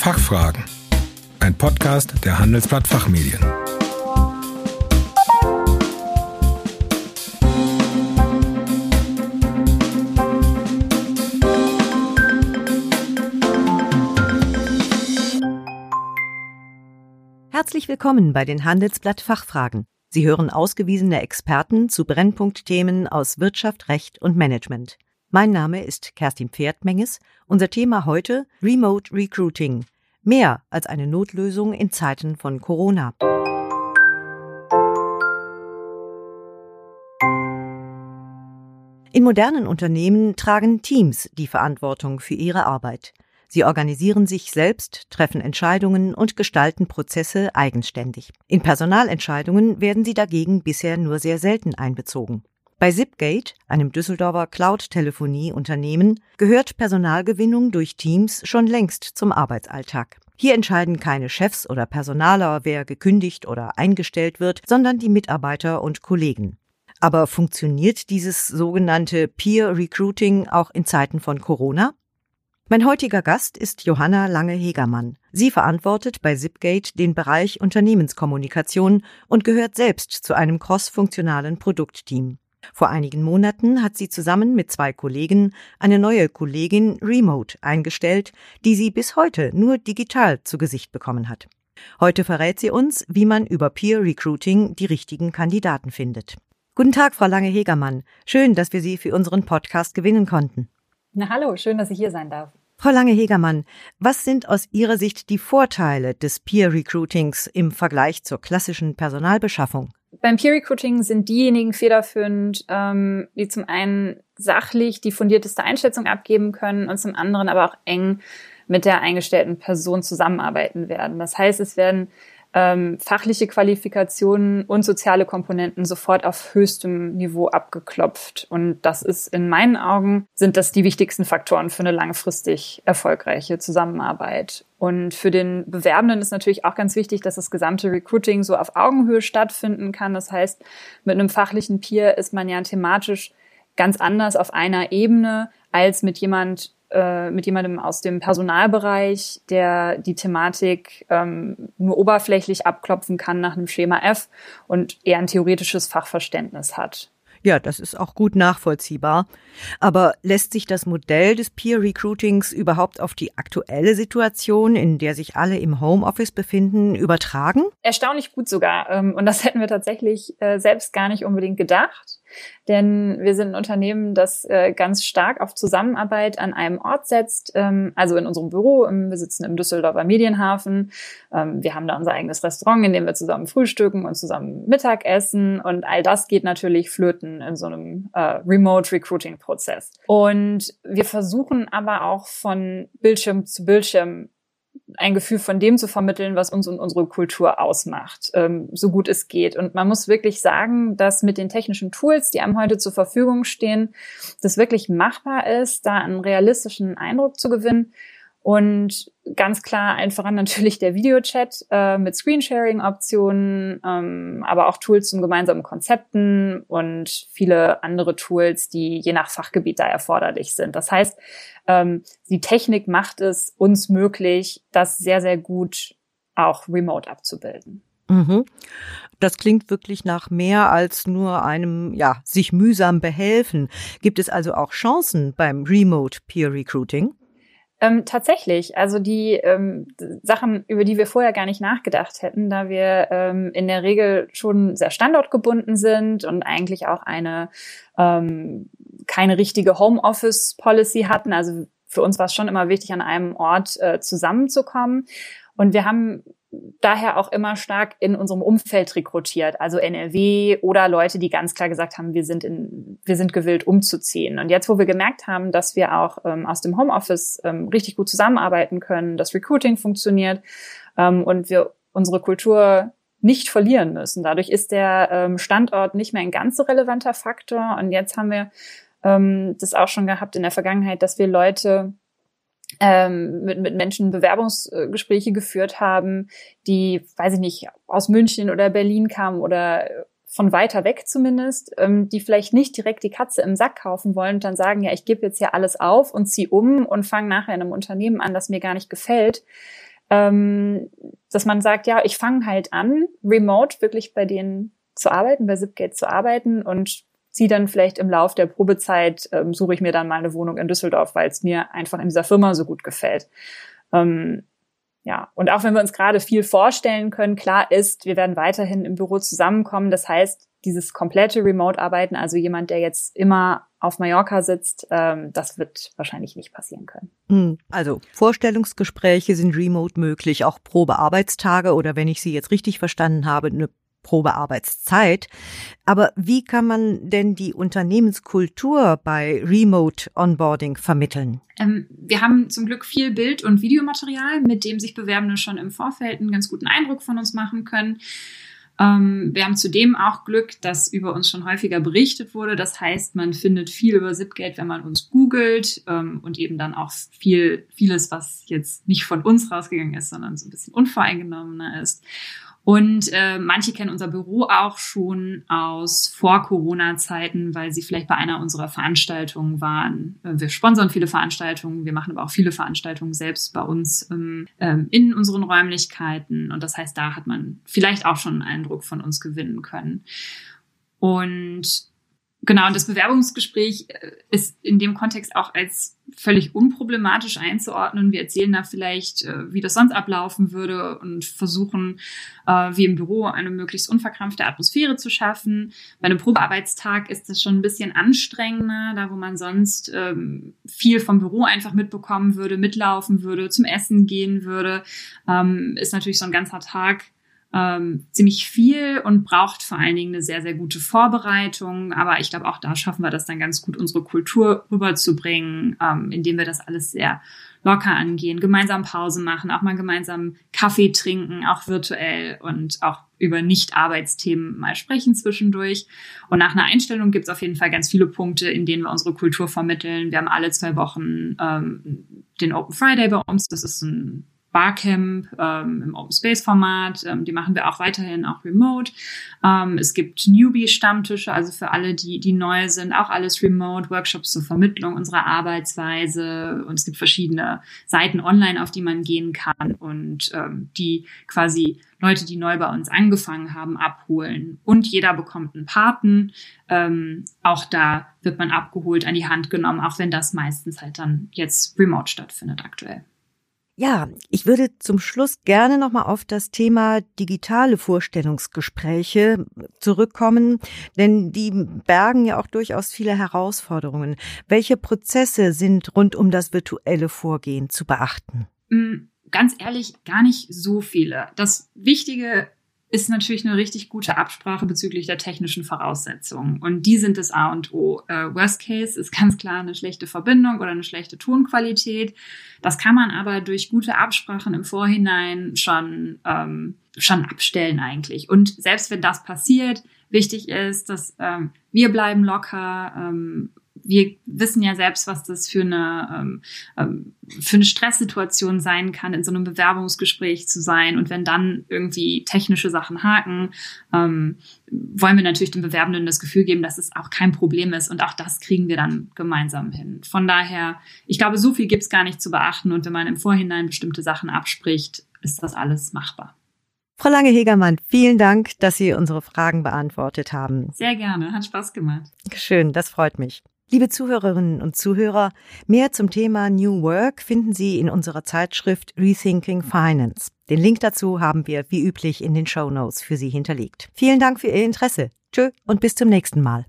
Fachfragen. Ein Podcast der Handelsblatt Fachmedien. Herzlich willkommen bei den Handelsblatt Fachfragen. Sie hören ausgewiesene Experten zu Brennpunktthemen aus Wirtschaft, Recht und Management. Mein Name ist Kerstin Pferdmenges. Unser Thema heute Remote Recruiting. Mehr als eine Notlösung in Zeiten von Corona. In modernen Unternehmen tragen Teams die Verantwortung für ihre Arbeit. Sie organisieren sich selbst, treffen Entscheidungen und gestalten Prozesse eigenständig. In Personalentscheidungen werden sie dagegen bisher nur sehr selten einbezogen. Bei Zipgate, einem Düsseldorfer Cloud-Telefonie-Unternehmen, gehört Personalgewinnung durch Teams schon längst zum Arbeitsalltag. Hier entscheiden keine Chefs oder Personaler, wer gekündigt oder eingestellt wird, sondern die Mitarbeiter und Kollegen. Aber funktioniert dieses sogenannte Peer Recruiting auch in Zeiten von Corona? Mein heutiger Gast ist Johanna Lange-Hegermann. Sie verantwortet bei Zipgate den Bereich Unternehmenskommunikation und gehört selbst zu einem crossfunktionalen Produktteam. Vor einigen Monaten hat sie zusammen mit zwei Kollegen eine neue Kollegin Remote eingestellt, die sie bis heute nur digital zu Gesicht bekommen hat. Heute verrät sie uns, wie man über Peer Recruiting die richtigen Kandidaten findet. Guten Tag, Frau Lange-Hegermann. Schön, dass wir Sie für unseren Podcast gewinnen konnten. Na hallo, schön, dass ich hier sein darf. Frau Lange-Hegermann, was sind aus Ihrer Sicht die Vorteile des Peer Recruitings im Vergleich zur klassischen Personalbeschaffung? Beim Peer Recruiting sind diejenigen federführend, ähm, die zum einen sachlich die fundierteste Einschätzung abgeben können und zum anderen aber auch eng mit der eingestellten Person zusammenarbeiten werden. Das heißt, es werden ähm, fachliche Qualifikationen und soziale Komponenten sofort auf höchstem Niveau abgeklopft. Und das ist in meinen Augen, sind das die wichtigsten Faktoren für eine langfristig erfolgreiche Zusammenarbeit. Und für den Bewerbenden ist natürlich auch ganz wichtig, dass das gesamte Recruiting so auf Augenhöhe stattfinden kann. Das heißt, mit einem fachlichen Peer ist man ja thematisch ganz anders auf einer Ebene als mit jemand, äh, mit jemandem aus dem Personalbereich, der die Thematik ähm, nur oberflächlich abklopfen kann nach einem Schema F und eher ein theoretisches Fachverständnis hat. Ja, das ist auch gut nachvollziehbar. Aber lässt sich das Modell des Peer Recruitings überhaupt auf die aktuelle Situation, in der sich alle im Homeoffice befinden, übertragen? Erstaunlich gut sogar. Ähm, und das hätten wir tatsächlich äh, selbst gar nicht unbedingt gedacht. Denn wir sind ein Unternehmen, das äh, ganz stark auf Zusammenarbeit an einem Ort setzt. Ähm, also in unserem Büro, wir sitzen im Düsseldorfer Medienhafen. Ähm, wir haben da unser eigenes Restaurant, in dem wir zusammen frühstücken und zusammen Mittag essen. Und all das geht natürlich flöten in so einem äh, Remote Recruiting Prozess. Und wir versuchen aber auch von Bildschirm zu Bildschirm ein Gefühl von dem zu vermitteln, was uns und unsere Kultur ausmacht, ähm, so gut es geht. Und man muss wirklich sagen, dass mit den technischen Tools, die einem heute zur Verfügung stehen, das wirklich machbar ist, da einen realistischen Eindruck zu gewinnen. Und ganz klar allen voran natürlich der Videochat äh, mit Screensharing-Optionen, ähm, aber auch Tools zum gemeinsamen Konzepten und viele andere Tools, die je nach Fachgebiet da erforderlich sind. Das heißt, ähm, die Technik macht es uns möglich, das sehr, sehr gut auch remote abzubilden. Mhm. Das klingt wirklich nach mehr als nur einem, ja, sich mühsam behelfen. Gibt es also auch Chancen beim Remote Peer Recruiting? Ähm, tatsächlich, also die ähm, Sachen, über die wir vorher gar nicht nachgedacht hätten, da wir ähm, in der Regel schon sehr standortgebunden sind und eigentlich auch eine ähm, keine richtige Homeoffice-Policy hatten. Also für uns war es schon immer wichtig, an einem Ort äh, zusammenzukommen. Und wir haben daher auch immer stark in unserem Umfeld rekrutiert, also NRW oder Leute, die ganz klar gesagt haben, wir sind in, wir sind gewillt umzuziehen. Und jetzt, wo wir gemerkt haben, dass wir auch ähm, aus dem Homeoffice ähm, richtig gut zusammenarbeiten können, das Recruiting funktioniert ähm, und wir unsere Kultur nicht verlieren müssen. Dadurch ist der ähm, Standort nicht mehr ein ganz so relevanter Faktor. Und jetzt haben wir ähm, das auch schon gehabt in der Vergangenheit, dass wir Leute ähm, mit, mit Menschen Bewerbungsgespräche geführt haben, die, weiß ich nicht, aus München oder Berlin kamen oder von weiter weg zumindest, ähm, die vielleicht nicht direkt die Katze im Sack kaufen wollen und dann sagen, ja, ich gebe jetzt hier alles auf und zieh um und fange nachher in einem Unternehmen an, das mir gar nicht gefällt. ähm, dass man sagt, ja, ich fange halt an, remote wirklich bei denen zu arbeiten, bei Zipgate zu arbeiten und ziehe dann vielleicht im Lauf der Probezeit, ähm, suche ich mir dann mal eine Wohnung in Düsseldorf, weil es mir einfach in dieser Firma so gut gefällt. Ähm, ja, und auch wenn wir uns gerade viel vorstellen können, klar ist, wir werden weiterhin im Büro zusammenkommen. Das heißt, dieses komplette Remote-Arbeiten, also jemand, der jetzt immer auf Mallorca sitzt, ähm, das wird wahrscheinlich nicht passieren können. Hm, also Vorstellungsgespräche sind remote möglich, auch Probearbeitstage oder wenn ich Sie jetzt richtig verstanden habe, eine Probearbeitszeit. Aber wie kann man denn die Unternehmenskultur bei Remote Onboarding vermitteln? Ähm, wir haben zum Glück viel Bild- und Videomaterial, mit dem sich Bewerbende schon im Vorfeld einen ganz guten Eindruck von uns machen können. Ähm, wir haben zudem auch Glück, dass über uns schon häufiger berichtet wurde. Das heißt, man findet viel über Zipgate, wenn man uns googelt ähm, und eben dann auch viel, vieles, was jetzt nicht von uns rausgegangen ist, sondern so ein bisschen unvoreingenommener ist. Und äh, manche kennen unser Büro auch schon aus Vor-Corona-Zeiten, weil sie vielleicht bei einer unserer Veranstaltungen waren. Äh, wir sponsern viele Veranstaltungen, wir machen aber auch viele Veranstaltungen selbst bei uns ähm, ähm, in unseren Räumlichkeiten. Und das heißt, da hat man vielleicht auch schon einen Eindruck von uns gewinnen können. Und Genau, und das Bewerbungsgespräch äh, ist in dem Kontext auch als völlig unproblematisch einzuordnen. Wir erzählen da vielleicht, äh, wie das sonst ablaufen würde und versuchen, äh, wie im Büro eine möglichst unverkrampfte Atmosphäre zu schaffen. Bei einem Probearbeitstag ist das schon ein bisschen anstrengender, da wo man sonst ähm, viel vom Büro einfach mitbekommen würde, mitlaufen würde, zum Essen gehen würde, ähm, ist natürlich so ein ganzer Tag ähm, ziemlich viel und braucht vor allen Dingen eine sehr, sehr gute Vorbereitung. Aber ich glaube, auch da schaffen wir das dann ganz gut, unsere Kultur rüberzubringen, ähm, indem wir das alles sehr locker angehen, gemeinsam Pause machen, auch mal gemeinsam Kaffee trinken, auch virtuell und auch über Nicht-Arbeitsthemen mal sprechen zwischendurch. Und nach einer Einstellung gibt es auf jeden Fall ganz viele Punkte, in denen wir unsere Kultur vermitteln. Wir haben alle zwei Wochen ähm, den Open Friday bei uns. Das ist ein Barcamp ähm, im Open Space Format. Ähm, die machen wir auch weiterhin auch remote. Ähm, es gibt Newbie-Stammtische, also für alle, die, die neu sind, auch alles remote, Workshops zur Vermittlung unserer Arbeitsweise. Und es gibt verschiedene Seiten online, auf die man gehen kann und ähm, die quasi Leute, die neu bei uns angefangen haben, abholen. Und jeder bekommt einen Paten. Ähm, auch da wird man abgeholt, an die Hand genommen, auch wenn das meistens halt dann jetzt remote stattfindet aktuell. Ja, ich würde zum Schluss gerne nochmal auf das Thema digitale Vorstellungsgespräche zurückkommen, denn die bergen ja auch durchaus viele Herausforderungen. Welche Prozesse sind rund um das virtuelle Vorgehen zu beachten? Mm, ganz ehrlich, gar nicht so viele. Das Wichtige ist natürlich eine richtig gute Absprache bezüglich der technischen Voraussetzungen. Und die sind das A und O. Äh, Worst Case ist ganz klar eine schlechte Verbindung oder eine schlechte Tonqualität. Das kann man aber durch gute Absprachen im Vorhinein schon, ähm, schon abstellen eigentlich. Und selbst wenn das passiert, wichtig ist, dass ähm, wir bleiben locker, ähm, wir wissen ja selbst, was das für eine, ähm, ähm, für eine Stresssituation sein kann, in so einem Bewerbungsgespräch zu sein. Und wenn dann irgendwie technische Sachen haken, ähm, wollen wir natürlich den Bewerbenden das Gefühl geben, dass es auch kein Problem ist. Und auch das kriegen wir dann gemeinsam hin. Von daher, ich glaube, so viel gibt es gar nicht zu beachten. Und wenn man im Vorhinein bestimmte Sachen abspricht, ist das alles machbar. Frau Lange-Hegermann, vielen Dank, dass Sie unsere Fragen beantwortet haben. Sehr gerne, hat Spaß gemacht. Schön, das freut mich. Liebe Zuhörerinnen und Zuhörer, mehr zum Thema New Work finden Sie in unserer Zeitschrift Rethinking Finance. Den Link dazu haben wir wie üblich in den Show Notes für Sie hinterlegt. Vielen Dank für Ihr Interesse. Tschö und bis zum nächsten Mal.